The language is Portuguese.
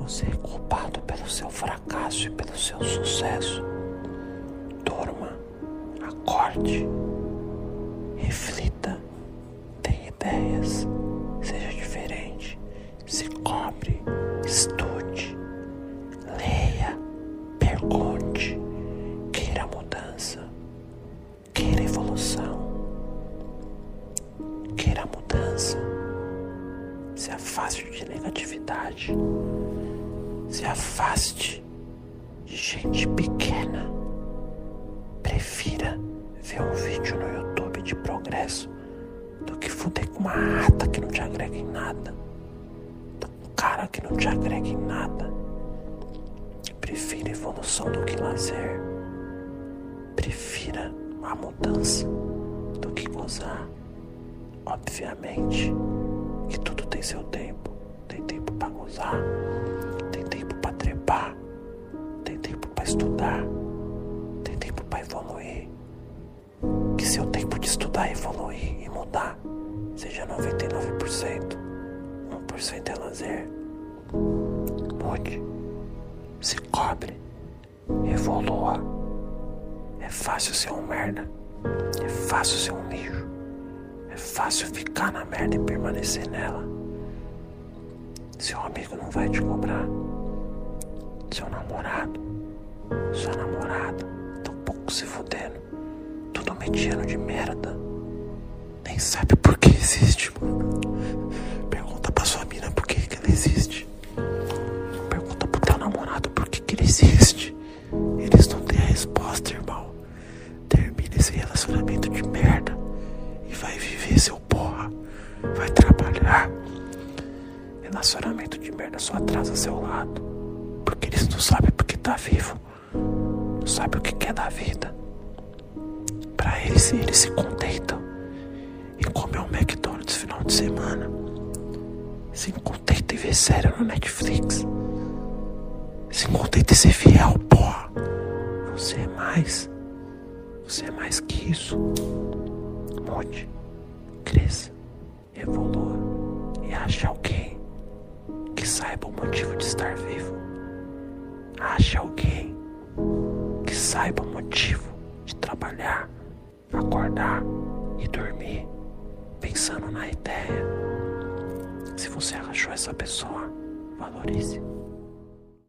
Você é culpado pelo seu fracasso e pelo seu sucesso. Durma, acorde, reflita, tenha ideias, seja diferente, se cobre, estude, leia, pergunte, queira mudança, queira evolução, queira mudança. Se afaste de negatividade. Se afaste de gente pequena. Prefira ver um vídeo no YouTube de progresso do que fuder com uma rata que não te agrega em nada. Um cara que não te agrega em nada. Prefira evolução do que lazer. Prefira a mudança do que gozar. Obviamente estudar, tem tempo para evoluir. Que seu tempo de estudar, evoluir e mudar seja 99%, 1% é lazer. Mude, se cobre, evolua. É fácil ser um merda, é fácil ser um lixo. É fácil ficar na merda e permanecer nela. Seu amigo não vai te cobrar. Seu namorado, sua namorada, tão pouco se fudendo. Tudo mediano de merda. Nem sabe por que existe, mano. Pergunta pra sua mina por que, que ela existe. Pergunta pro teu namorado por que, que ele existe. Eles não têm a resposta, irmão. Termina esse relacionamento de merda e vai viver seu porra. Vai trabalhar. Relacionamento de merda só atrasa seu lado. Porque eles não sabem porque tá vivo. Não sabem o que é da vida. Pra eles, eles se contentam em comer um McDonald's final de semana. Se contenta em ver série no Netflix. Se contenta em ser fiel, porra. Você é mais. Você é mais que isso. Mude, cresça, evolua e ache alguém que saiba o motivo de estar vivo. Ache alguém saiba o motivo de trabalhar, acordar e dormir pensando na ideia. Se você achou essa pessoa, valorize.